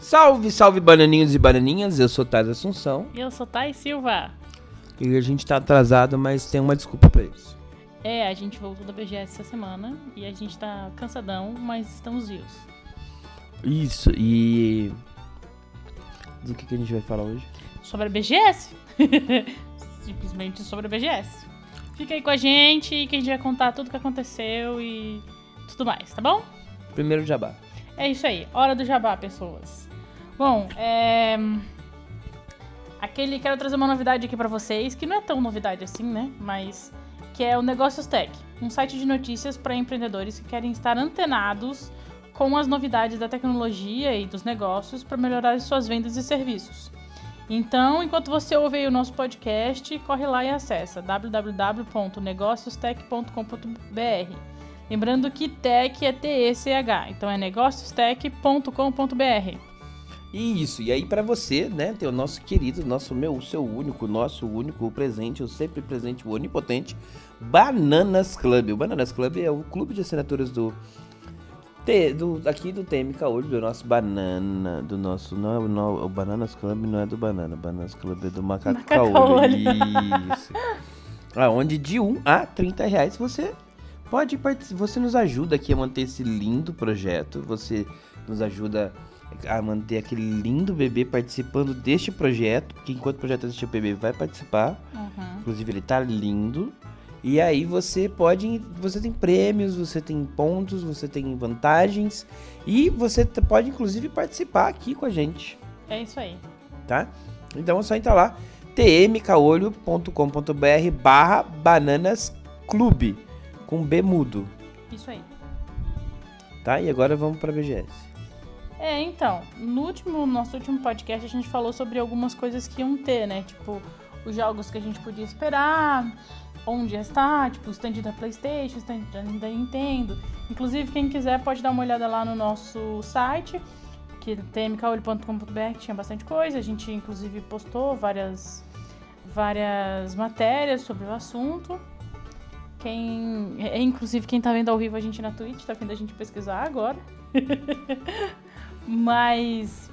Salve, salve bananinhos e bananinhas, eu sou Tais Assunção. E eu sou Thay Silva. E a gente tá atrasado, mas tem uma desculpa pra isso. É, a gente voltou da BGS essa semana e a gente tá cansadão, mas estamos vivos. Isso, e. Do que, que a gente vai falar hoje? Sobre a BGS. Simplesmente sobre a BGS. Fica aí com a gente que a gente vai contar tudo o que aconteceu e tudo mais, tá bom? Primeiro jabá. É isso aí, hora do jabá, pessoas. Bom, é. Aquele. Quero trazer uma novidade aqui pra vocês, que não é tão novidade assim, né? Mas. Que é o Negócios Tech, um site de notícias para empreendedores que querem estar antenados com as novidades da tecnologia e dos negócios para melhorar as suas vendas e serviços. Então, enquanto você ouve o nosso podcast, corre lá e acessa www.negociostech.com.br. Lembrando que tech é T-E-C-H, então é negociostech.com.br. Isso, e aí pra você, né, tem o nosso querido, nosso meu, o seu único, nosso único presente, o sempre presente, o onipotente, Bananas Club. O Bananas Club é o clube de assinaturas do T, do aqui do TM Caolho, do nosso banana, do nosso não, não, o Bananas Club não é do banana, Bananas Club é do macaco, Macaco caolho. Isso. Aonde de 1 a 30 reais você pode participar, você nos ajuda aqui a manter esse lindo projeto, você nos ajuda a manter aquele lindo bebê participando deste projeto, porque enquanto o projeto existe o bebê vai participar. Uhum. Inclusive ele tá lindo. E aí você pode, você tem prêmios, você tem pontos, você tem vantagens e você pode inclusive participar aqui com a gente, É isso aí. tá? Então é só entrar lá tmcaolho.com.br barra bananas clube com B mudo, Isso aí. tá? E agora vamos pra BGS. É, então, no último, nosso último podcast a gente falou sobre algumas coisas que iam ter, né? Tipo, os jogos que a gente podia esperar, onde ia estar, tipo, o stand da Playstation, o stand da Nintendo. Inclusive, quem quiser pode dar uma olhada lá no nosso site, que é tmcaolho.com.br, que tinha bastante coisa. A gente, inclusive, postou várias, várias matérias sobre o assunto. Quem, é, inclusive, quem tá vendo ao vivo a gente na Twitch, tá vendo a gente pesquisar agora. Mas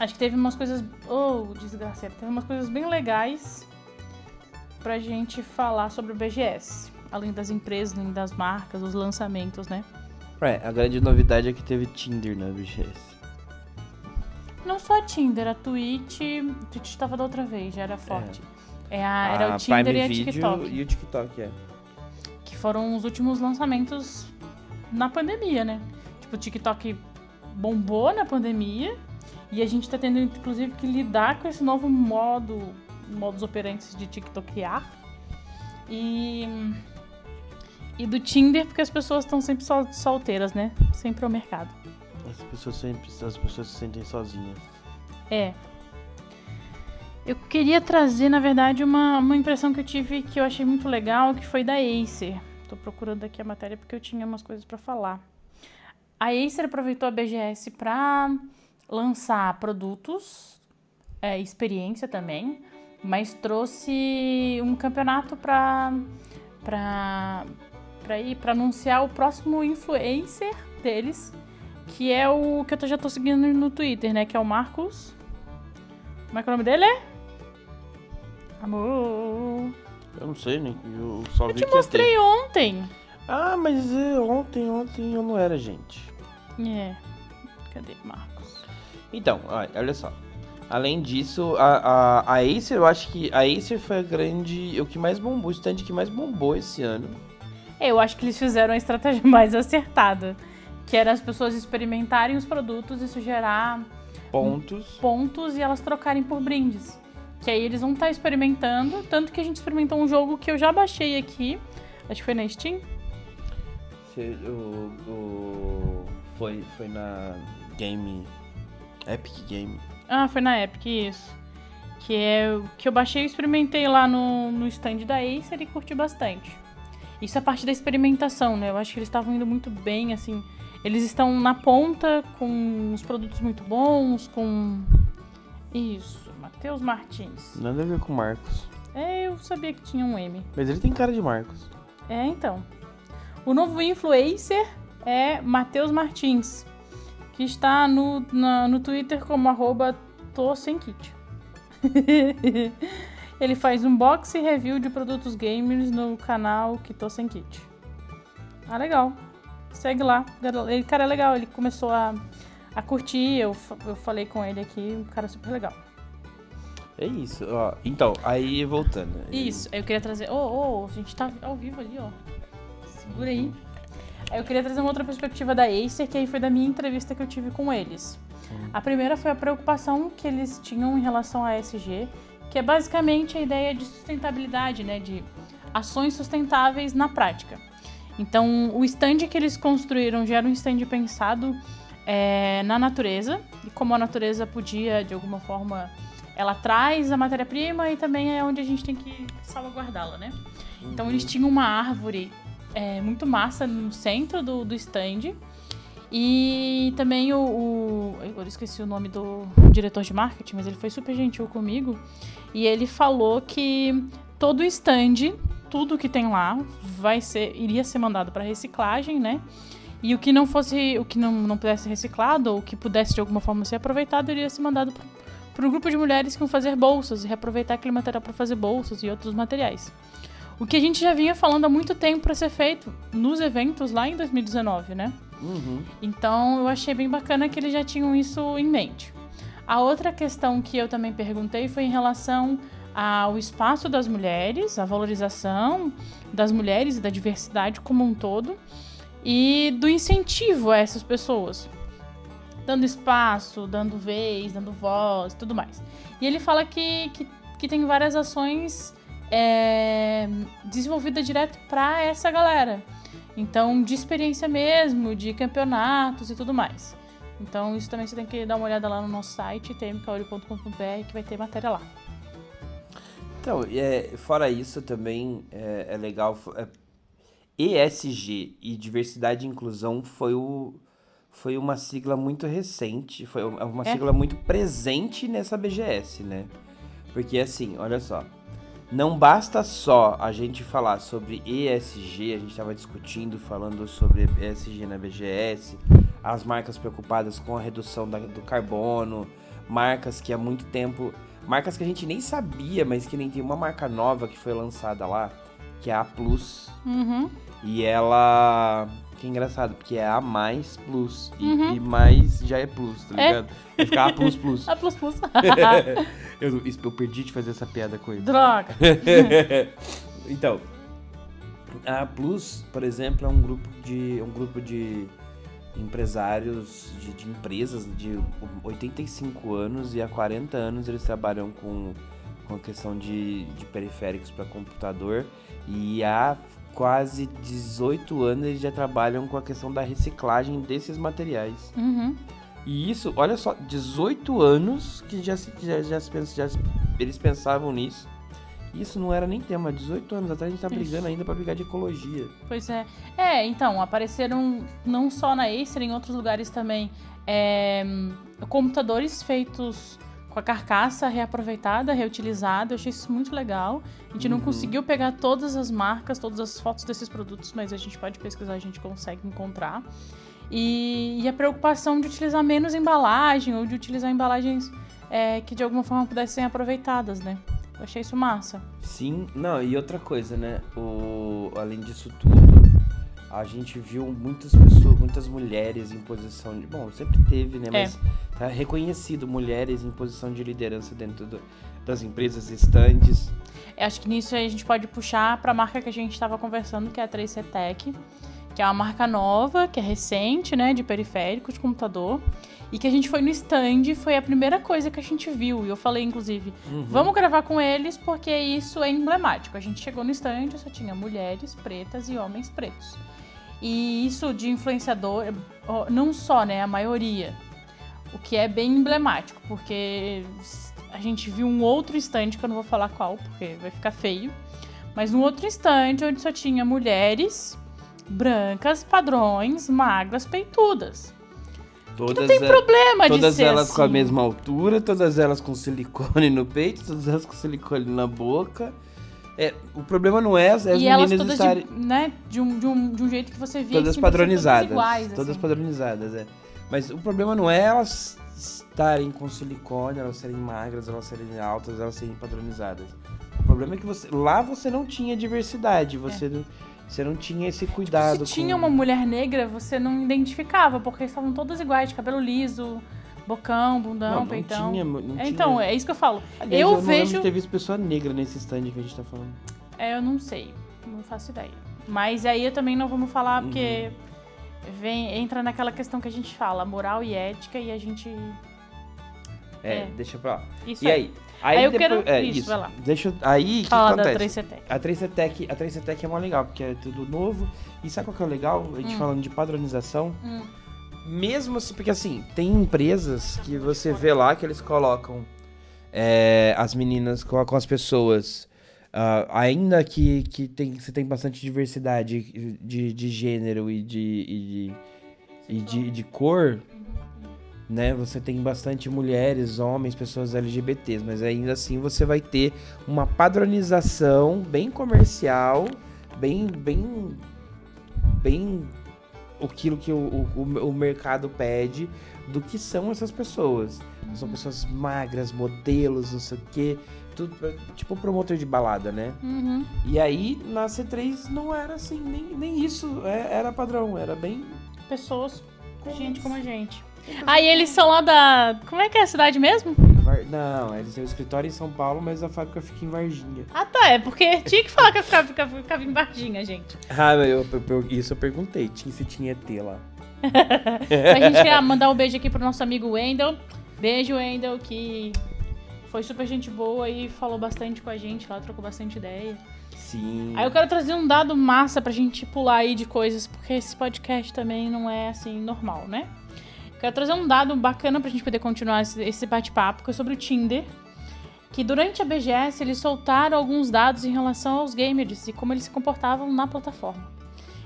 acho que teve umas coisas. Oh, desgraceiro. Teve umas coisas bem legais pra gente falar sobre o BGS. Além das empresas, além das marcas, os lançamentos, né? É, a grande novidade é que teve Tinder na BGS. Não só a Tinder, a Twitch. A Twitch tava da outra vez, já era forte. É a- era a o Tinder Prime e a TikTok. e o TikTok, é. Que foram os últimos lançamentos na pandemia, né? Tipo, o TikTok bombou na pandemia. E a gente tá tendo, inclusive, que lidar com esse novo modo, modus operantes de TikTokear. E. E do Tinder, porque as pessoas estão sempre sol- solteiras, né? Sempre ao mercado. As pessoas sempre, as pessoas se sentem sozinhas. É. Eu queria trazer, na verdade, uma, uma impressão que eu tive que eu achei muito legal, que foi da Acer. Tô procurando aqui a matéria porque eu tinha umas coisas pra falar. A Acer aproveitou a BGS pra lançar produtos, é, experiência também, mas trouxe um campeonato pra para para ir para anunciar o próximo influencer deles, que é o que eu já tô seguindo no Twitter, né? Que é o Marcos. Como é que é o nome dele? É? Amor. Eu não sei, né? Eu só vi Eu te que ter. mostrei ontem. Ah, mas é, ontem, ontem eu não era gente. É. Cadê Marcos? Então, olha só. Além disso, a, a, a Acer, eu acho que a Acer foi a grande. O que mais bombou, o stand que mais bombou esse ano. É, Eu acho que eles fizeram a estratégia mais acertada. Que era as pessoas experimentarem os produtos, isso gerar Pontos. pontos e elas trocarem por brindes. Que aí eles vão estar experimentando. Tanto que a gente experimentou um jogo que eu já baixei aqui. Acho que foi na Steam. Cê- o, o- foi, foi na Game. Epic Game. Ah, foi na Epic, isso. Que é o que eu baixei e experimentei lá no, no stand da Acer e curti bastante. Isso é parte da experimentação, né? Eu acho que eles estavam indo muito bem, assim. Eles estão na ponta com os produtos muito bons, com. Isso, Matheus Martins. Nada a ver com Marcos. É, eu sabia que tinha um M. Mas ele tem cara de Marcos. É, então. O novo influencer é Matheus Martins, que está no, na- no Twitter como arroba. Ele faz unboxing e review de produtos gamers no canal que tô sem kit. Ah, legal. Segue lá. Ele, cara, é legal. Ele começou a, a curtir. Eu, eu falei com ele aqui. Um cara super legal. É isso, ó. Então, aí voltando. Isso, eu queria trazer. Ô, ô, a gente tá ao vivo ali, ó. Segura aí. Eu queria trazer uma outra perspectiva da Acer, que aí foi da minha entrevista que eu tive com eles. A primeira foi a preocupação que eles tinham em relação à ESG, que é basicamente a ideia de sustentabilidade, né? De ações sustentáveis na prática. Então, o stand que eles construíram já era um stand pensado é, na natureza, e como a natureza podia, de alguma forma, ela traz a matéria-prima e também é onde a gente tem que salvaguardá-la, né? Então eles tinham uma árvore é, muito massa no centro do, do stand. E também o, o. Eu esqueci o nome do diretor de marketing, mas ele foi super gentil comigo. E ele falou que todo o stand, tudo que tem lá, vai ser, iria ser mandado para reciclagem, né? E o que não fosse, o que não, não pudesse ser reciclado, ou que pudesse de alguma forma ser aproveitado, iria ser mandado para um grupo de mulheres que iam fazer bolsas e reaproveitar aquele material para fazer bolsas e outros materiais. O que a gente já vinha falando há muito tempo para ser feito nos eventos lá em 2019, né? Uhum. Então eu achei bem bacana que eles já tinham isso em mente. A outra questão que eu também perguntei foi em relação ao espaço das mulheres, a valorização das mulheres e da diversidade como um todo e do incentivo a essas pessoas. Dando espaço, dando vez, dando voz tudo mais. E ele fala que, que, que tem várias ações é, desenvolvidas direto para essa galera. Então, de experiência mesmo, de campeonatos e tudo mais. Então, isso também você tem que dar uma olhada lá no nosso site, tmkaori.com.br, que vai ter matéria lá. Então, é, fora isso também é, é legal. é, ESG e diversidade e inclusão foi, o, foi uma sigla muito recente, foi uma É? sigla muito presente nessa BGS, né? Porque assim, olha só. Não basta só a gente falar sobre ESG, a gente estava discutindo, falando sobre ESG na BGS, as marcas preocupadas com a redução da- do carbono, marcas que há muito tempo. Marcas que a gente nem sabia, mas que nem tem uma marca nova que foi lançada lá, que é a Plus. Uhum. E ela. Que engraçado, porque é a mais plus. E, Uhum. e mais já é plus, tá É. ligado? Vai ficar a plus plus. A plus plus. eu, eu perdi de fazer essa piada com ele. Droga. então, a Plus, por exemplo, é um grupo de um grupo de empresários de, de empresas de 85 anos e há 40 anos eles trabalham com, com a questão de, de periféricos para computador e há quase 18 anos eles já trabalham com a questão da reciclagem desses materiais. Uhum. E isso, olha só, 18 anos que já, se- já, já, se já eles pensavam nisso. Isso não era nem tema, 18 anos atrás a gente tá Isso. brigando ainda pra brigar de ecologia. Pois é. É, então, apareceram não só na Acer, em outros lugares também, é, computadores feitos com a carcaça reaproveitada, reutilizada. Eu achei isso muito legal. A gente não Uhum. conseguiu pegar todas as marcas, todas as fotos desses produtos, mas a gente pode pesquisar, a gente consegue encontrar. E, e a preocupação de utilizar menos embalagem ou de utilizar embalagens é, que de alguma forma pudessem ser aproveitadas, né? Eu achei isso massa. Sim, não, e outra coisa, né? O, além disso tudo, a gente viu muitas pessoas, muitas mulheres em posição de. Bom, sempre teve, né? É. Mas tá reconhecido mulheres em posição de liderança dentro do- das empresas estandes. Eu acho que nisso a gente pode puxar para a marca que a gente estava conversando, que é a 3C Tech, que é uma marca nova, que é recente, né, de periférico, de computador, e que a gente foi no stand, foi a primeira coisa que a gente viu, e eu falei, inclusive, Uhum. vamos gravar com eles porque isso é emblemático. A gente chegou no stand, só tinha mulheres pretas e homens pretos. E isso de influenciador, não só, né, a maioria, o que é bem emblemático, porque a gente viu um outro stand, que eu não vou falar qual, porque vai ficar feio, mas um outro stand onde só tinha mulheres brancas, padrões, magras, peitudas. Todas, Não tem a- problema de todas ser elas com a assim. mesma altura, todas elas com silicone no peito, todas elas com silicone na boca. É, o problema não é as, as elas meninas todas estarem de, né, de, um, de, um, de um jeito que você via todas que padronizadas. Todas iguais, todas assim. padronizadas, é. Mas o problema não é elas estarem com silicone, elas serem magras, elas serem altas, elas serem padronizadas. O problema é que você lá você não tinha diversidade, você não, você não tinha esse cuidado É. Se tinha com... uma mulher negra, você não identificava, porque estavam todas iguais, de cabelo liso, bocão, bundão, não, não peitão. tinha, não É, tinha. Então, é isso que eu falo. Aliás, eu não lembro vejo- de ter visto pessoa negra nesse stand que a gente tá falando. É, eu não sei, não faço ideia. Mas aí eu também não vamos falar, porque Uhum. vem, entra naquela questão que a gente fala, moral e ética, e a gente. É, É. deixa pra lá. Isso E aí? Aí eu depois, quero- é, isso, isso. vai lá. Deixa eu- aí o que Fala da acontece? 3CT. A 3CTEC, a 3CTEC é mó legal, porque é tudo novo. E sabe qual que é o legal? A gente Hum. falando de padronização. Hum. Mesmo assim, porque assim, tem empresas que você vê lá que eles colocam é, as meninas com as pessoas. ah, ainda que, que tem, você tem bastante diversidade de, de gênero e de, e de, e de, de cor, né? Você tem bastante mulheres, homens, pessoas LGBTs, mas ainda assim você vai ter uma padronização bem comercial, bem, bem, bem aquilo que o, o, o mercado pede do que são essas pessoas. São pessoas magras, modelos, não sei o quê. Tudo, pra- tipo promotor de balada, né? Uhum. E aí, na C3 não era assim, nem, nem isso é- era padrão, era bem... Pessoas, gente como a gente. Aí eles são lá da. Como é que é a cidade mesmo? Não, eles têm o escritório em São Paulo, mas a fábrica fica em Varginha. Ah, tá. É porque tinha que falar que eu ficava, ficava, em Varginha, gente. Ah, eu- eu- isso eu perguntei, tinha, se tinha ET lá. A gente quer mandar um beijo aqui pro nosso amigo Wendel. Beijo, Wendel, que foi super gente boa e falou bastante com a gente lá, trocou bastante ideia. Sim. Aí eu quero trazer um dado massa pra gente pular aí de coisas, porque esse podcast também não é assim normal, né? Quero trazer um dado bacana pra gente poder continuar esse, bate-papo, que é sobre o Tinder. Que durante a BGS eles soltaram alguns dados em relação aos gamers e como eles se comportavam na plataforma.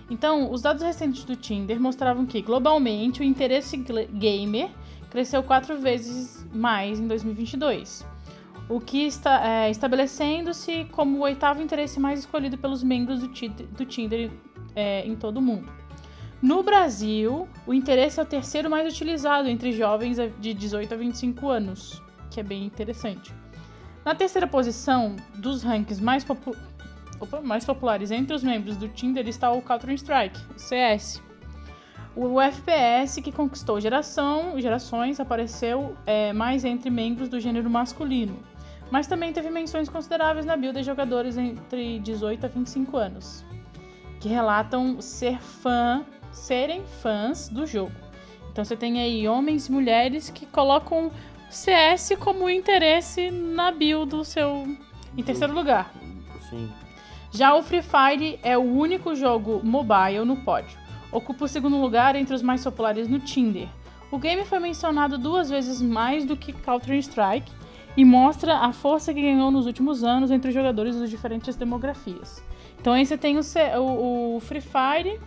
Então, os dados recentes do Tinder mostravam que, globalmente, o interesse gamer cresceu quatro vezes mais em 2022 o que está é, estabelecendo-se como o oitavo interesse mais escolhido pelos membros do, do Tinder é, em todo o mundo. No Brasil, o interesse é o terceiro mais utilizado entre jovens de 18 a 25 anos, que é bem interessante. Na terceira posição dos rankings mais, popu- opa, mais populares entre os membros do Tinder está o Counter-Strike, o CS. O FPS que conquistou geração, gerações apareceu é, mais entre membros do gênero masculino, mas também teve menções consideráveis na build de jogadores entre 18 a 25 anos, que relatam ser fã, serem fãs do jogo. Então você tem aí homens e mulheres que colocam CS como interesse na build do seu em terceiro lugar. Sim. Já o Free Fire é o único jogo mobile no pódio. Ocupa o segundo lugar entre os mais populares no Tinder. O game foi mencionado duas vezes mais do que Counter-Strike e mostra a força que ganhou nos últimos anos entre os jogadores das diferentes demografias. Então aí você tem o- o Free Fire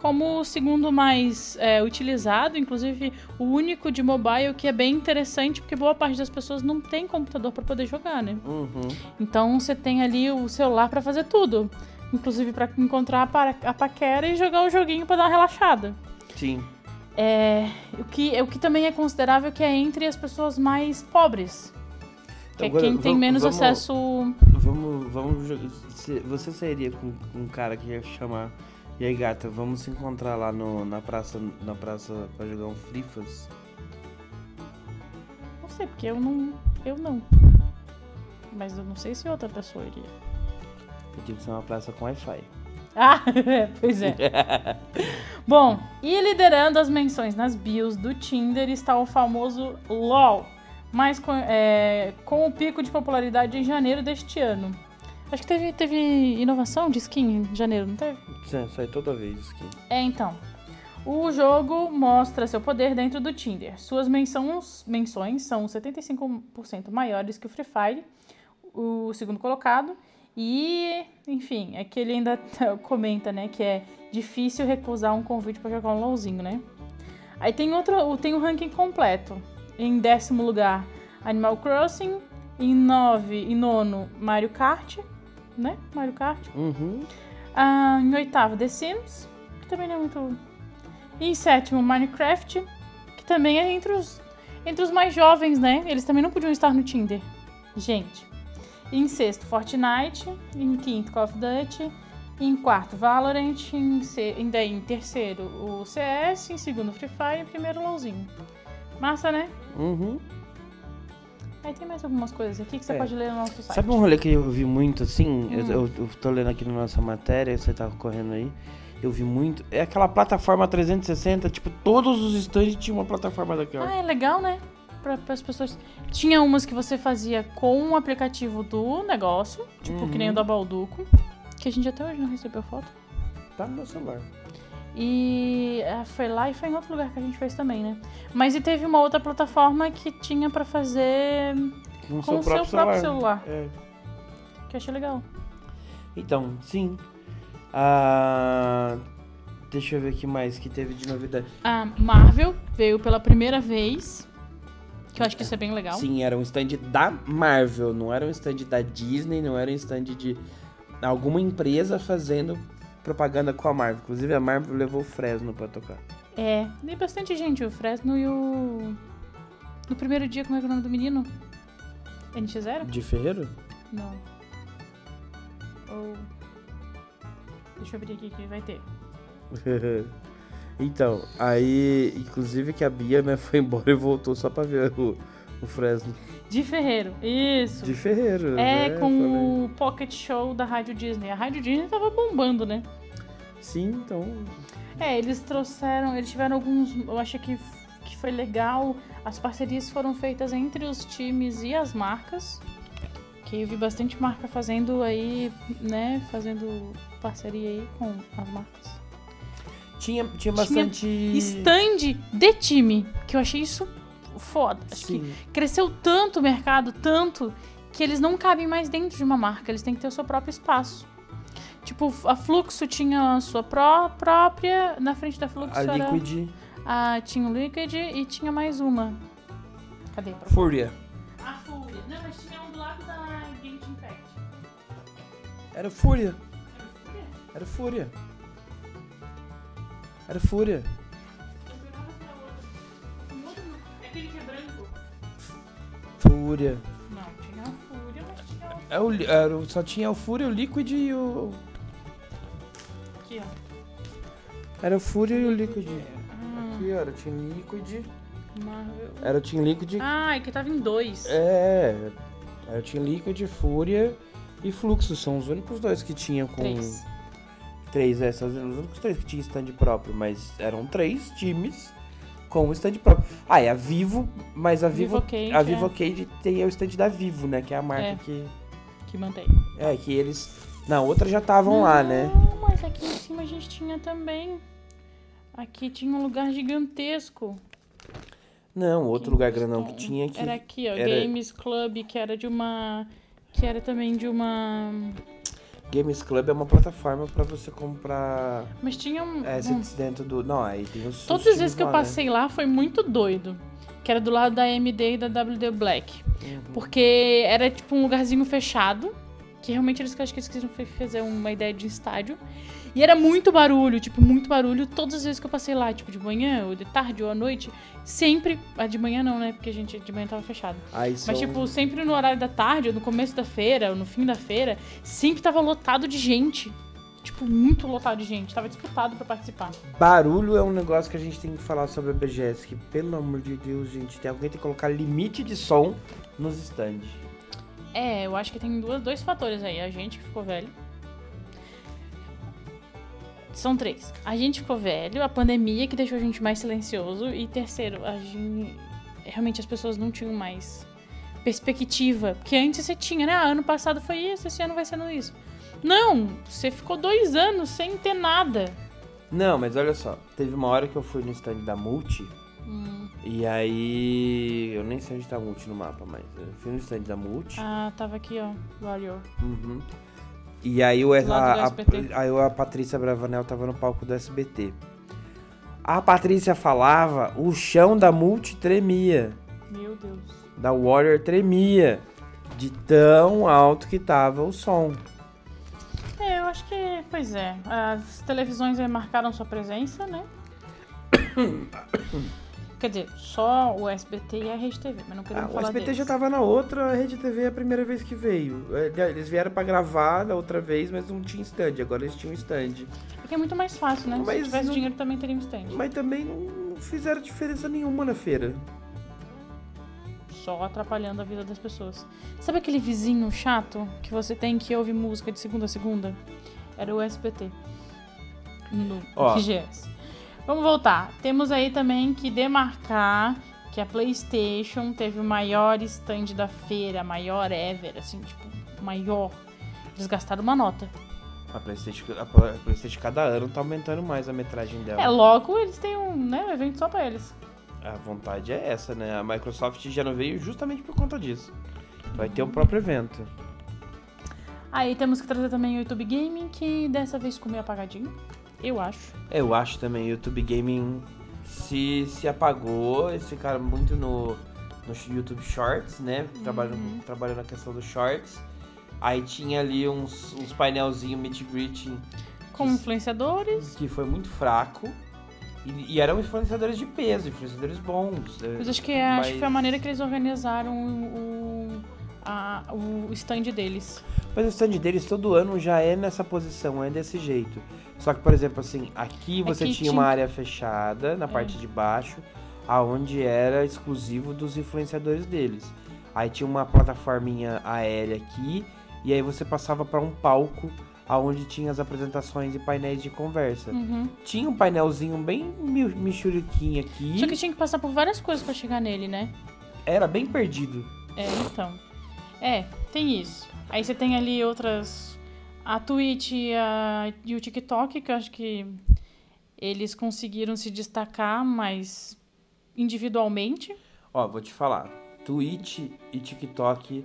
como o segundo mais é, utilizado, inclusive o único de mobile que é bem interessante porque boa parte das pessoas não tem computador para poder jogar, né? Uhum. Então você tem ali o celular pra fazer tudo. Inclusive pra encontrar a, pa- a paquera e jogar o joguinho pra dar uma relaxada. Sim. É, o, que, o que também é considerável que é entre as pessoas mais pobres. Que é Agora, quem tem menos vamos- acesso. Vamos, vamos. Você sairia com, com um cara que ia chamar. E aí, gata, vamos se encontrar lá no, na praça, na praça pra jogar um Frifas? Não sei, porque eu não. Eu não. Mas eu não sei se outra pessoa iria. Tem que ser uma praça com Wi-Fi. Ah, pois é. Bom, e liderando as menções nas bios do Tinder está o famoso LOL, mas com, é, com o pico de popularidade em janeiro deste ano. Acho que teve, teve inovação de skin em janeiro, não teve? Sim, sai toda vez aqui. É, então. O jogo mostra seu poder dentro do Tinder. Suas menções, menções são 75% maiores que o Free Fire, o segundo colocado. E, enfim, é que ele ainda comenta, né, que é difícil recusar um convite para jogar um LOLzinho, né? Aí tem outro, tem o ranking completo. Em décimo lugar, Animal Crossing. Em nove e nono, Mario Kart. Né? Mario Kart. Uhum. Ah, em oitavo, The Sims. Que também não é muito. E em sétimo, Minecraft. Que também é entre os, entre os mais jovens, né? Eles também não podiam estar no Tinder. Gente. E em sexto, Fortnite. Em quinto, Call of Duty. Em quarto, Valorant. Em, se... em, daí, em terceiro, o CS. Em segundo, Free Fire. Em primeiro, LOLzinho. Massa, né? Uhum. Aí tem mais algumas coisas aqui que você É. pode ler no nosso site. Sabe um rolê que eu vi muito assim? Eu- Hum. Eu, eu tô lendo aqui na nossa matéria, você tá correndo aí. Eu vi muito. É aquela plataforma 360, tipo, todos os stands tinham uma plataforma daquela. Ah, é legal, né? Para as pessoas. Tinha umas que você fazia com o aplicativo do negócio, tipo que nem o Uhum. da Balduco, que a gente até hoje não recebeu foto. Tá no meu celular. E é, foi lá e foi em outro lugar que a gente fez também, né? Mas e teve uma outra plataforma que tinha pra fazer Com, com o seu próprio celular, É. que eu achei legal. Então, sim. Ah, deixa eu ver o que mais que teve de novidade. A Marvel veio pela primeira vez, que eu acho que isso é bem legal. Sim, era um stand da Marvel, não era um stand da Disney, não era um stand de alguma empresa fazendo propaganda com a Marvel. Inclusive a Marvel levou o Fresno pra tocar. É, e bastante gente, o Fresno e o. No primeiro dia, como é que é o nome do menino? NX0? De Ferreiro? Não. Ou. Deixa eu abrir aqui que vai ter. então, aí, inclusive que a Bia, né, foi embora e voltou só pra ver o, o Fresno. De Ferreiro, isso. De Ferreiro, É, né? com Falei. o Pocket Show da Rádio Disney. A Rádio Disney tava bombando, né? Sim, então... É, eles trouxeram, eles tiveram alguns. Eu acho que, que foi legal. As parcerias foram feitas entre os times e as marcas. Que eu vi bastante marca fazendo aí, né? Fazendo parceria aí com as marcas. Tinha, tinha bastante... Stand de time, que eu achei isso foda. Acho que Sim. cresceu tanto o mercado, tanto, que eles não cabem mais dentro de uma marca, eles têm que ter o seu próprio espaço. Tipo, a Fluxo tinha a sua pró própria, na frente da Fluxo A era... Liquid a, tinha o Liquid e tinha mais uma. Cadê? Fúria. A Fúria. Não, mas tinha um do lado da Gate Impact. Era Fúria. Era Fúria. Era Fúria. Aquele Fúria. Não, tinha a Fúria, mas tinha outra. É o, era, o- só tinha o Fúria, o Liquid e o... Aqui, ó. Era o Fúria e o Liquid. Aqui, ó, era o Team Liquid. Marvel. Era o Team Liquid. Ah, é que tava em dois. É, era o Team Liquid, Fúria e Fluxo. São os únicos dois que tinham com... Três. Três, é, são os únicos três que tinham stand próprio, mas eram três times com stand próprio. Ah, é a Vivo, mas a Vivo, Vivocade, a é. Vivocade tem o stand da Vivo, né? Que é a marca É. que... Que mantém. É, que eles... Na outra já estavam lá, né? Não, mas aqui em cima a gente tinha também. Aqui tinha um lugar gigantesco. Não, outro Aqui lugar grandão que tinha que... Era aqui, ó. era- Games Club, que era de uma. Que era também de uma. Games Club é uma plataforma pra você comprar Mas tinha um. um- assets dentro do... Não, aí tem os os Todas as times vezes que eu lá, né? passei lá foi muito doido. Que era do lado da AMD e da WD Black. Uhum. Porque era tipo um lugarzinho fechado. Que realmente eles acho que eles queriam fa- fazer uma ideia de estádio. E era muito barulho, tipo, muito barulho. Todas as vezes que eu passei lá, tipo, de manhã, ou de tarde, ou à noite, sempre. A de manhã não, né? Porque a gente de manhã tava fechado. Aí Mas, são- tipo, sempre no horário da tarde, ou no começo da feira, ou no fim da feira, sempre tava lotado de gente. Tipo, muito lotado de gente. Tava disputado pra participar. Barulho é um negócio que a gente tem que falar sobre a BGS, que pelo amor de Deus, gente, tem alguém tem que colocar limite de som nos stands. É, eu acho que tem duas, dois fatores aí. A gente que ficou velho. São três. A gente ficou velho, a pandemia que deixou a gente mais silencioso. E terceiro, a gente. Realmente as pessoas não tinham mais perspectiva. Porque antes você tinha, né? Ah, ano passado foi isso, esse ano vai sendo isso. Não! Você ficou dois anos sem ter nada. Não, mas olha só, teve uma hora que eu fui no stand da Multi, Hum. e aí. Eu nem sei onde tá a Multi no mapa, mas eu fui no stand da Multi. Ah, tava aqui, ó. Warrior. Uhum. E aí, o, a, a, aí a Patrícia Bravanel tava no palco do SBT. A Patrícia falava, o chão da multi tremia. Meu Deus. Da Warrior tremia. De tão alto que tava o som. É, eu acho que, pois é, as televisões marcaram sua presença, né? Quer dizer, só o SBT e a Rede TV, mas não Ah, queremos o falar SBT deles. já tava na outra, a Rede TV é a primeira vez que veio. É, Eles vieram pra gravar da outra vez, mas não tinha stand. Agora eles tinham stand. Porque é muito mais fácil, né? Se Mas tivesse não- dinheiro também teria um stand. Mas também não fizeram diferença nenhuma na feira. Só atrapalhando a vida das pessoas. Sabe aquele vizinho chato que você tem que ouve música de segunda a segunda? Era o SBT. No Ó. RGS. Vamos voltar. Temos aí também que demarcar que a PlayStation teve o maior stand da feira, maior ever, assim, tipo, maior. Eles gastaram uma nota. A Playstation, a Pla- a Playstation cada ano tá aumentando mais a metragem dela. É, logo eles têm um, né, um evento só pra eles. A vontade é essa, né? A Microsoft já não veio justamente por conta disso. Vai ter o próprio evento. Aí temos que trazer também o YouTube Gaming, que dessa vez comeu apagadinho. Eu acho. Eu acho também, o YouTube Gaming se, se apagou, eles ficaram muito no, no YouTube Shorts, né? Trabalhando, trabalhando na questão dos Shorts. Aí tinha ali uns, uns painelzinhos meet and greet Com influenciadores. que foi muito fraco. E, e eram influenciadores de peso, influenciadores bons. é, Mas acho que, é- acho que mas- foi a maneira que eles organizaram o, a- o stand deles. Mas o stand deles todo ano já é nessa posição, é desse jeito. Só que, por exemplo, assim, aqui você É que tinha tinha- uma área fechada na parte de baixo, aonde era exclusivo dos influenciadores deles. Aí tinha uma plataforminha aérea aqui, e aí você passava para um palco aonde tinha as apresentações e painéis de conversa. Uhum. Tinha um painelzinho bem mi- michuriquinho aqui, Só que tinha que passar por várias coisas pra chegar nele, né? era bem perdido. É, então. É, tem isso. Aí você tem ali outras. A Twitch e, a, e o TikTok, que eu acho que eles conseguiram se destacar, mas individualmente. Ó, vou te falar. Twitch e TikTok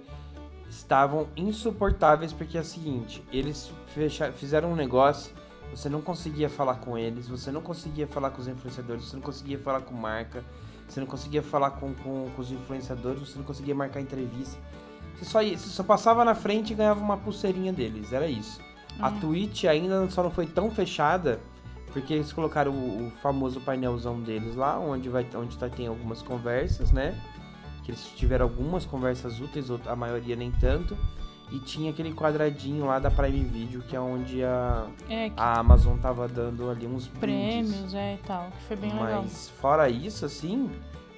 estavam insuportáveis porque é o seguinte, eles fecha- fizeram um negócio, você não conseguia falar com eles, você não conseguia falar com os influenciadores, você não conseguia falar com marca, você não conseguia falar com, com, com os influenciadores, você não conseguia marcar entrevista. Você só, ia- você só passava na frente e ganhava uma pulseirinha deles, era isso. A Twitch ainda só não foi tão fechada porque eles colocaram o, o famoso painelzão deles lá, onde vai onde tá, tem algumas conversas, né? Que eles tiveram algumas conversas úteis, a maioria nem tanto. E tinha aquele quadradinho lá da Prime Video, que é onde a, É, que a Amazon tava dando ali uns brindes. prêmios, é e tal. Que foi bem legal. Mas fora isso, assim,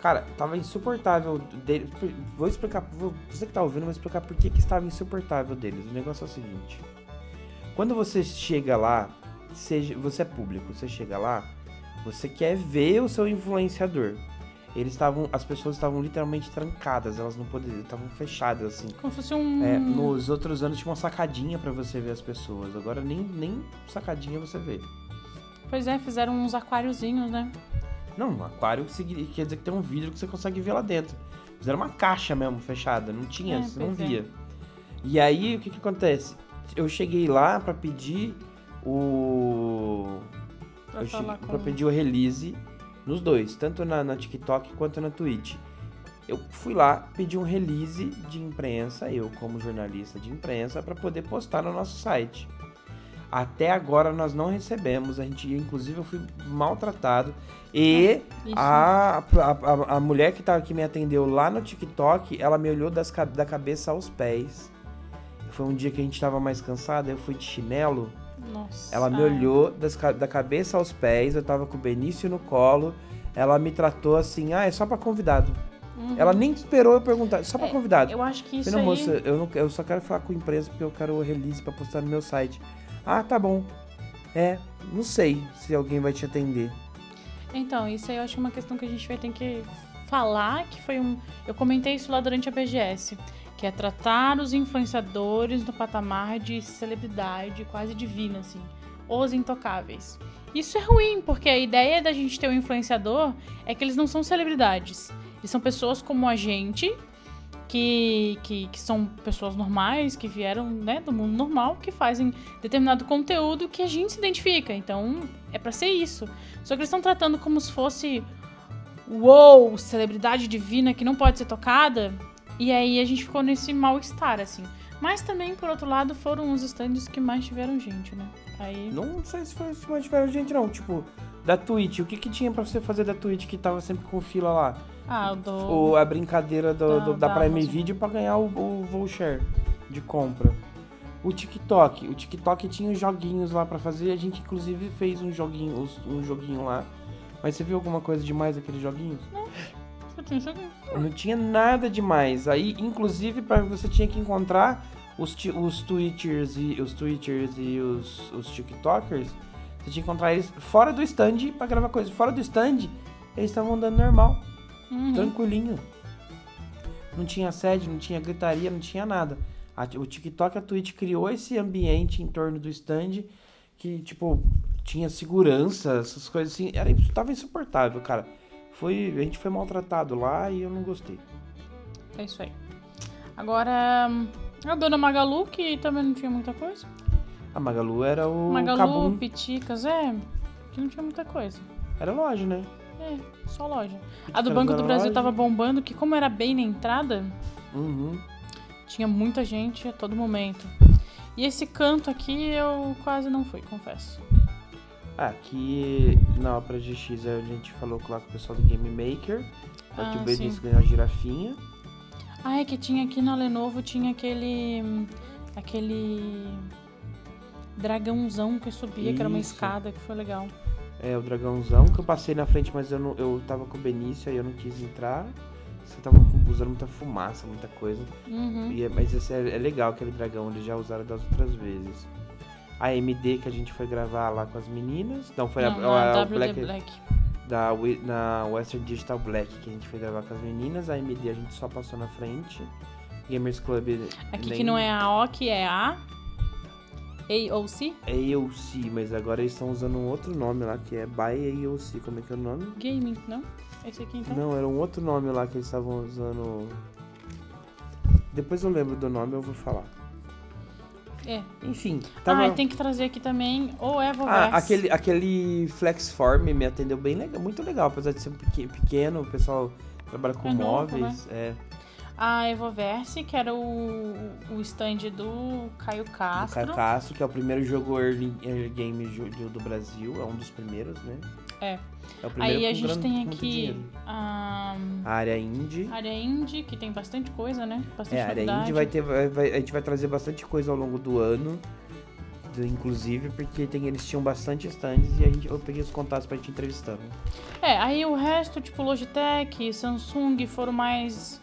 cara, tava insuportável dele. Vou explicar, vou- você que tá ouvindo, vou explicar por que, que estava insuportável deles. O negócio é o seguinte: quando você chega lá, seja, você é público, você chega lá, você quer ver o seu influenciador. Eles estavam, as pessoas estavam literalmente trancadas, elas não poderiam, estavam fechadas assim. Como se fosse um. É, nos outros anos tinha uma sacadinha pra você ver as pessoas. Agora nem, nem sacadinha você vê. Pois é, fizeram uns aquáriozinhos, né? Não, um aquário quer dizer que tem um vidro que você consegue ver lá dentro. Fizeram uma caixa mesmo fechada, não tinha, É, você não é. via. E aí o que que acontece? Eu cheguei lá pra pedir o Pra eu cheguei com... pra pedir o release nos dois, tanto na, na TikTok quanto na Twitch. Eu fui lá, pedi um release de imprensa, eu como jornalista de imprensa, pra poder postar no nosso site. Até agora nós não recebemos, a gente, inclusive eu fui maltratado. E Isso. a, a, a, mulher que, tava, que me atendeu lá no TikTok, ela me olhou das, da cabeça aos pés. Foi um dia que a gente tava mais cansado, eu fui de chinelo. Nossa. Ela me Ah, olhou das da cabeça aos pés, eu tava com o Benício no colo. Ela me tratou assim, ah, é só pra convidado. uhum. Ela nem esperou eu perguntar, só pra É, convidado. Eu acho que isso Falei, não, aí... moça, eu, não, eu só quero falar com a empresa porque eu quero o release pra postar no meu site. Ah, tá bom. É, não sei se alguém vai te atender. Então, isso aí eu acho uma questão que a gente vai ter que falar, que foi um... Eu comentei isso lá durante a BGS, que é tratar os influenciadores no patamar de celebridade quase divina, assim. Os intocáveis. Isso é ruim, porque a ideia da gente ter um influenciador é que eles não são celebridades. Eles são pessoas como a gente, que, que, que são pessoas normais, que vieram né, do mundo normal, que fazem determinado conteúdo que a gente se identifica. Então, é pra ser isso. Só que eles estão tratando como se fosse uou, celebridade divina que não pode ser tocada. E aí a gente ficou nesse mal-estar, assim. Mas também, por outro lado, foram os stands que mais tiveram gente, né? Aí. Não sei se foi se mais tiveram gente, não. Tipo, da Twitch, o que que tinha pra você fazer da Twitch que tava sempre com fila lá? Ah, o do. Ou a brincadeira do, Da- do- da, da Prime. Video pra ganhar o, o voucher de compra. O TikTok. O TikTok tinha os joguinhos lá pra fazer. A gente, inclusive, fez um joguinho, um joguinho lá. Mas você viu alguma coisa demais daqueles joguinhos? Só tinha. Não tinha nada demais. Aí, inclusive, para você tinha que encontrar os, os Twitchers e os Twitchers e os, os TikTokers. Você tinha que encontrar eles fora do stand pra gravar coisa. Fora do stand, eles estavam andando normal, Uhum. tranquilinho. Não tinha sede, não tinha gritaria, não tinha nada. A- o TikTok e a Twitch criou esse ambiente em torno do stand que, tipo, tinha segurança, essas coisas assim. Era, tava insuportável, cara. Foi, a gente foi maltratado lá e eu não gostei. É isso aí. Agora, a dona Magalu, que também não tinha muita coisa. A Magalu era o Magalu, Kabum. Piticas, é. Que não tinha muita coisa. Era loja, né? É, só loja. A do Banco do Brasil loja. tava bombando, que como era bem na entrada, Uhum. tinha muita gente a todo momento. E esse canto aqui eu quase não fui, confesso. Aqui na Opera GX a gente falou lá com o pessoal do Game Maker. Ah, Aqui o Benício sim. ganhou a girafinha. Ah, é que tinha aqui na Lenovo, tinha aquele. aquele. Dragãozão que subia, que era uma Isso. escada, que foi legal. É, o dragãozão, que eu passei na frente, mas eu, não, eu tava com o Benício aí eu não quis entrar. Você tava usando muita fumaça, muita coisa. Uhum. E é- mas esse é, é legal aquele dragão, eles já usaram das outras vezes. A MD que a gente foi gravar lá com as meninas. Não, foi a, Não, a- a WD Black, Black. da na Western Digital Black que a gente foi gravar com as meninas. A MD a gente só passou na frente. Gamers Club. Aqui nem- que não é a OC, é a. AOC? AOC, mas agora eles estão usando um outro nome lá que é By AOC. Como é que é o nome? Gaming, não? Esse aqui então? Não, era um outro nome lá que eles estavam usando. Depois eu lembro do nome, eu vou falar. É. Enfim, tava. Ah, tem que trazer aqui também o Evoverse. Ah, aquele, aquele Flexform me atendeu bem legal, muito legal, apesar de ser peque- pequeno, o pessoal trabalha com É novo, móveis. É, A Evoverse, que era o, o stand do Caio do Castro. Caio Castro, que é o primeiro jogo early, early game do, do Brasil, é um dos primeiros, né? É. É o primeiro Aí a gente grande- tem aqui a A área indie. área indie, que tem bastante coisa, né? Bastante É, a área novidade. indie vai ter. vai- vai- a gente vai trazer bastante coisa ao longo do ano. do- Inclusive, porque tem, eles tinham bastante stands e a gente, eu peguei os contatos pra gente entrevistando. É, aí o resto, tipo Logitech, Samsung, foram mais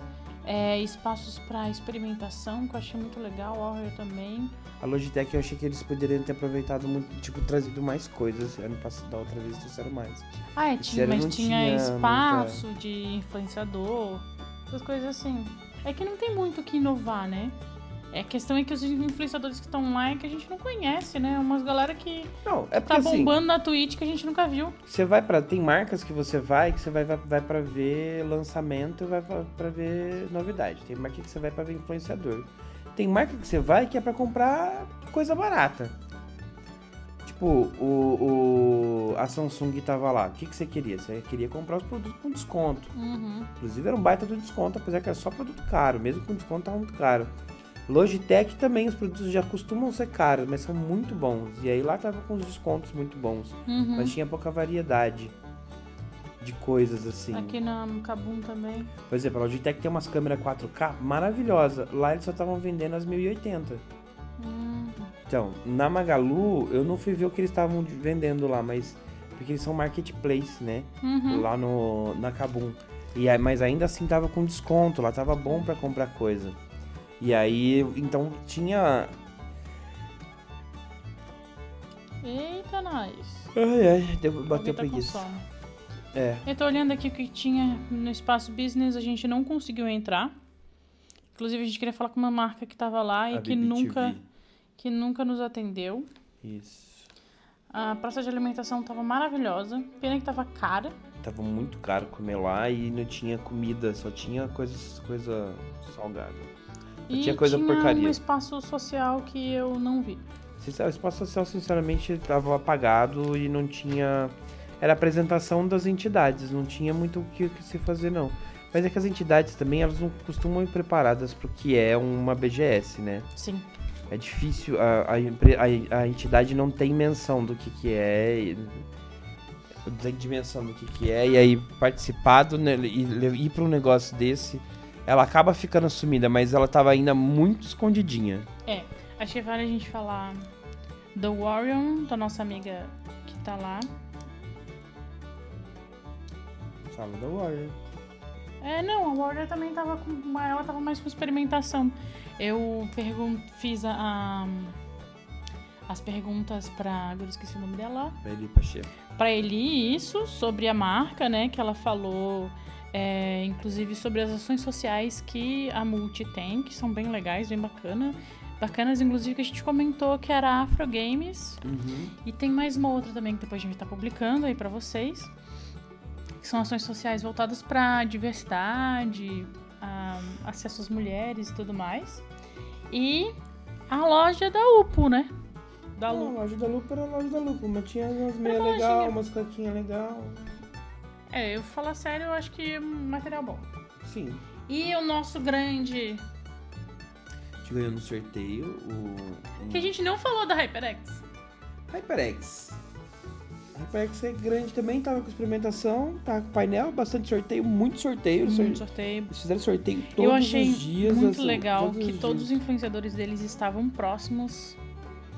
é, espaços pra experimentação, que eu achei muito legal, Warrior também. A Logitech eu achei que eles poderiam ter aproveitado muito, tipo, trazido mais coisas. Ano passado, da outra vez trouxeram mais. Ah, é, tinha, mas tinha, tinha espaço de influenciador, essas coisas assim. É que não tem muito o que inovar, né? É, a questão é que os influenciadores que estão lá é que a gente não conhece, né? Umas galera que Não, é porque tá assim, bombando na Twitch que a gente nunca viu. você vai pra. Tem marcas que você vai que você vai, vai, vai pra ver lançamento e vai pra, pra ver novidade. Tem marca que você vai pra ver influenciador. Tem marca que você vai que é pra comprar coisa barata. Tipo, o, o- a Samsung tava lá. O que, que você queria? Você queria comprar os produtos com desconto. Uhum. Inclusive era um baita do desconto, apesar que era só produto caro. Mesmo com desconto tava muito caro. Logitech também, os produtos já costumam ser caros, mas são muito bons. E aí lá tava com os descontos muito bons. Uhum. Mas tinha pouca variedade de coisas assim. Aqui na Kabum também. Por exemplo, a Logitech tem umas câmeras 4K maravilhosas. Lá eles só estavam vendendo as 1080. Hum. Então, na Magalu, eu não fui ver o que eles estavam vendendo lá, mas. Porque eles são marketplace, né? Uhum. Lá no, na Kabum. E aí, mas ainda assim tava com desconto, lá tava bom pra comprar coisa. E aí, então tinha. Eita, nós. Ai, ai, deu, bateu tá preguiça. É. Eu tô olhando aqui o que tinha no espaço business, a gente não conseguiu entrar. Inclusive, a gente queria falar com uma marca que tava lá e a que BBTV. nunca, que nunca nos atendeu. Isso. A praça de alimentação tava maravilhosa. Pena que tava cara. tava muito caro comer lá e não tinha comida, só tinha coisa, coisa salgada. E tinha coisa tinha porcaria. um espaço social que eu não vi. O espaço social, sinceramente, tava apagado e não tinha. Era apresentação das entidades, não tinha muito o que, o que se fazer, não. Mas é que as entidades também, elas não costumam ir preparadas pro que é uma BGS, né? Sim. É difícil, a, a, a- entidade não tem menção do que que é, não tem dimensão do que que é, e aí participar do, e ir pra um negócio desse, ela acaba ficando sumida, mas ela tava ainda muito escondidinha. É, acho que vale a gente falar do Warrior, da nossa amiga que tá lá. Fala da Warrior. É, não, a Warrior também tava com. Ela tava mais com experimentação. Eu pergun fiz a, a- as perguntas pra. Agora eu esqueci o nome dela. Eli Pacheco. Pra Eli, isso, sobre a marca, né? Que ela falou. É, inclusive sobre as ações sociais que a Multi tem, que são bem legais, bem bacana. Bacanas, inclusive, que a gente comentou que era a Afro Games. Uhum. E tem mais uma outra também que depois a gente tá publicando aí pra vocês. Que são ações sociais voltadas pra diversidade, a- acesso às mulheres e tudo mais. E a loja da UPO, né? Da A Lu. loja da Lupa era a loja da Lupa, mas tinha umas meias legais, umas caquinhas legais. É, eu falar sério, eu acho que é um material bom. Sim. E o nosso grande. A gente ganhou no sorteio o. Que a gente não falou da HyperX. HyperX. A HyperX é grande também, tava com experimentação, tava com painel, bastante sorteio, muito sorteio. Muito sor- sorteio. Eles fizeram sorteio todos Eu achei os dias. muito assim, legal todos que os todos os influenciadores deles estavam próximos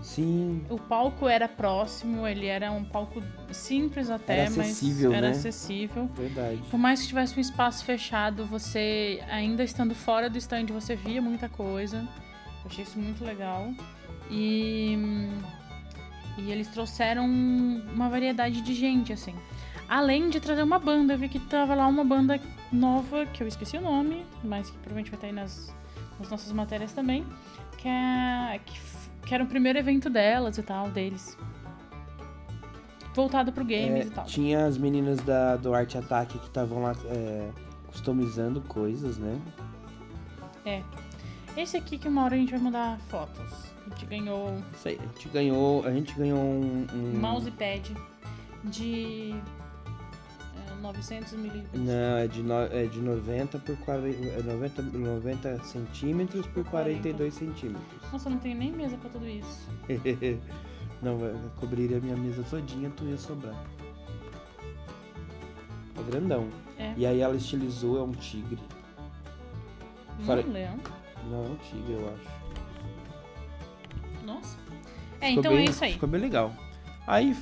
Sim, O palco era próximo, ele era um palco simples até, Era acessível, mas era né? acessível. verdade. Por mais que tivesse um espaço fechado, você, ainda estando fora do stand, você via muita coisa. Eu achei isso muito legal. E, e eles trouxeram uma variedade de gente, assim. Além de trazer uma banda, eu vi que tava lá uma banda nova, que eu esqueci o nome, mas que provavelmente vai estar aí nas, nas nossas matérias também, que, é, que, que era o primeiro evento delas e tal, deles. Voltado pro games É, e tal. tinha as meninas da, do Arte Ataque que estavam lá é, customizando coisas, né? Esse aqui que uma hora a gente vai mandar fotos. A gente ganhou Isso aí, a gente ganhou, a gente ganhou um, um mousepad de é, 900 milímetros. Não, é de, no, é de 90 por 40, é 90, 90 centímetros por 42 centímetros. Nossa, eu não tenho nem mesa pra tudo isso. Não, vai- cobriria a minha mesa todinha, tu ia sobrar. É grandão. É. E aí ela estilizou, é um tigre. Hum, leão. Não, é um tigre, eu acho. Nossa. É, Ficou então bem- é isso aí. Ficou bem legal. Aí,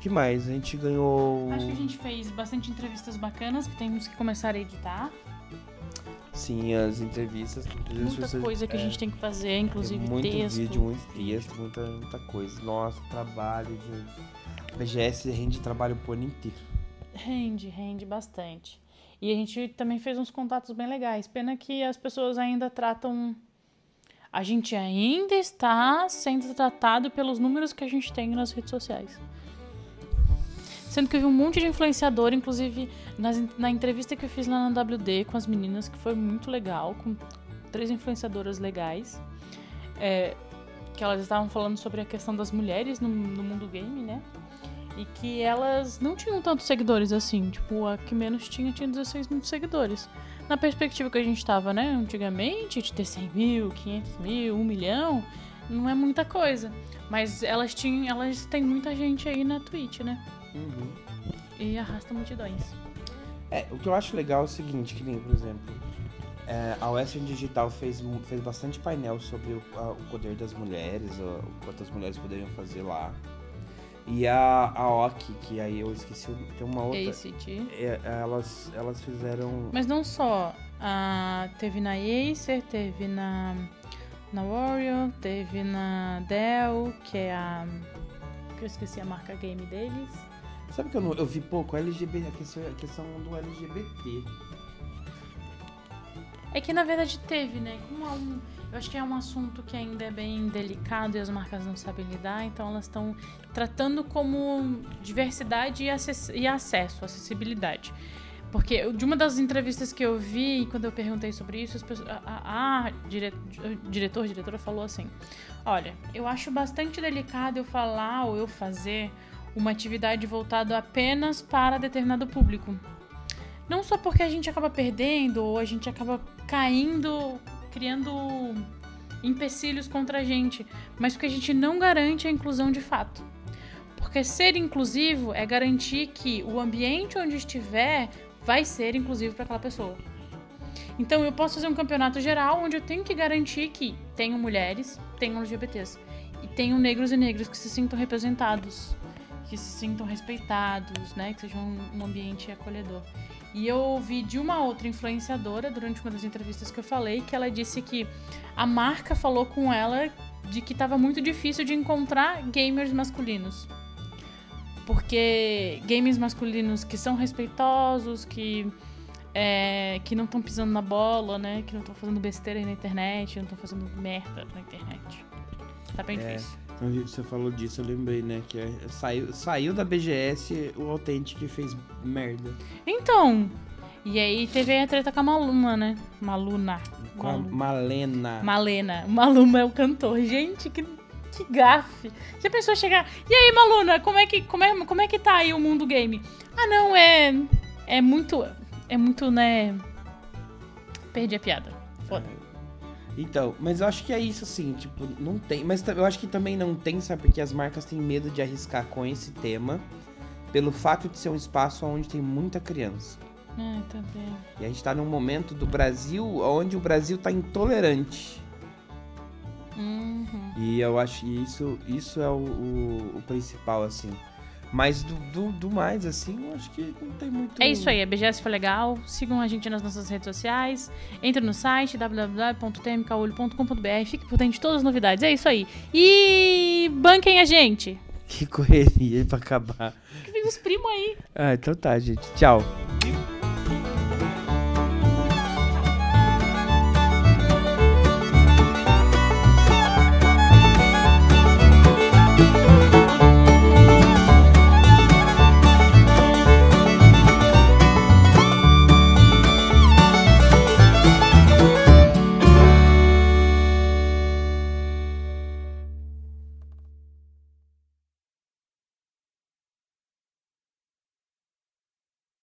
que mais? A gente ganhou. Acho que a gente fez bastante entrevistas bacanas que temos que começar a editar. Sim, as entrevistas. se Muita coisa que a é, gente tem que fazer, inclusive muito texto. vídeo, muito texto, muita, muita coisa. Nossa, trabalho, gente. BGS rende trabalho o ano inteiro. Rende, rende bastante. E a gente também fez uns contatos bem legais. Pena que as pessoas ainda tratam. A gente ainda está sendo tratado pelos números que a gente tem nas redes sociais. Sendo que eu vi um monte de influenciador, inclusive nas- na entrevista que eu fiz lá na WD com as meninas, que foi muito legal, com três influenciadoras legais. é, que elas estavam falando sobre a questão das mulheres no, no mundo game, né? E que elas não tinham tantos seguidores assim. Tipo, a que menos tinha tinha 16 mil seguidores. Na perspectiva que a gente tava, né? Antigamente, de ter 100 mil, 500 mil, 1 milhão, não é muita coisa. Mas elas tinham, elas têm muita gente aí na Twitch, né? E arrasta multidões. É, o que eu acho legal é o seguinte, que nem, por exemplo, é, a Western Digital fez, fez bastante painel sobre o, a- o poder das mulheres, o, o quanto as mulheres poderiam fazer lá. E a, a OK, que aí eu esqueci, tem uma outra. ACT. é, elas, elas fizeram. Mas não só. Ah, teve na Acer, teve na, na Warrior, teve na Dell, que é a. que eu esqueci a marca game deles. Sabe que eu, não, eu vi pouco LGBT, a questão, do LGBT. É que na verdade teve, né? Como é um, eu acho que é um assunto que ainda é bem delicado e as marcas não sabem lidar, então elas estão tratando como diversidade e, acess e acesso, acessibilidade. Porque de uma das entrevistas que eu vi, quando eu perguntei sobre isso, pessoas, a, a, a dire, diretor, diretora falou assim: Olha, eu acho bastante delicado eu falar ou eu fazer uma atividade voltada apenas para determinado público. Não só porque a gente acaba perdendo ou a gente acaba caindo, criando empecilhos contra a gente, mas porque a gente não garante a inclusão de fato. Porque ser inclusivo é garantir que o ambiente onde estiver vai ser inclusivo para aquela pessoa. Então eu posso fazer um campeonato geral onde eu tenho que garantir que tenham mulheres, tenham LGBTs e tenham negros e negras que se sintam representados, que se sintam respeitados, né, que seja um, um ambiente acolhedor. E eu ouvi de uma outra influenciadora durante uma das entrevistas que eu falei que ela disse que a marca falou com ela de que estava muito difícil de encontrar gamers masculinos porque games masculinos que são respeitosos, que é, que não estão pisando na bola, né? Que não estão fazendo besteira aí na internet, não estão fazendo merda na internet. Tá bem é, difícil. Você falou disso, eu lembrei, né? Que é, saiu, saiu da BGS o Authentic que fez merda. Então, e aí teve a treta com a Maluma, né? Maluna. Com a Malena. Malena. Maluma é o cantor. Gente, que que gafe. Se a pessoa chegar. E aí, Maluna, como é que, como é, como é que tá aí o mundo game? Ah, não, é. É muito. É muito, né. Perdi a piada. Foda. É. Então, mas eu acho que é isso, assim, tipo, não tem. Mas eu acho que também não tem, sabe? Porque as marcas têm medo de arriscar com esse tema, pelo fato de ser um espaço onde tem muita criança. É, também. E a gente tá num momento do Brasil onde o Brasil tá intolerante. Uhum. E eu acho que isso, isso é o, o, o principal, assim. Mas do, do, do, mais, assim, eu acho que não tem muito. É isso aí, a BGS foi legal. Sigam a gente nas nossas redes sociais. Entre no site www.tmcaolho.com.br. Fique por dentro de todas as novidades. É isso aí. E banquem a gente. Que correria pra acabar. Que vem os primos aí. Ah, então tá, gente. Tchau.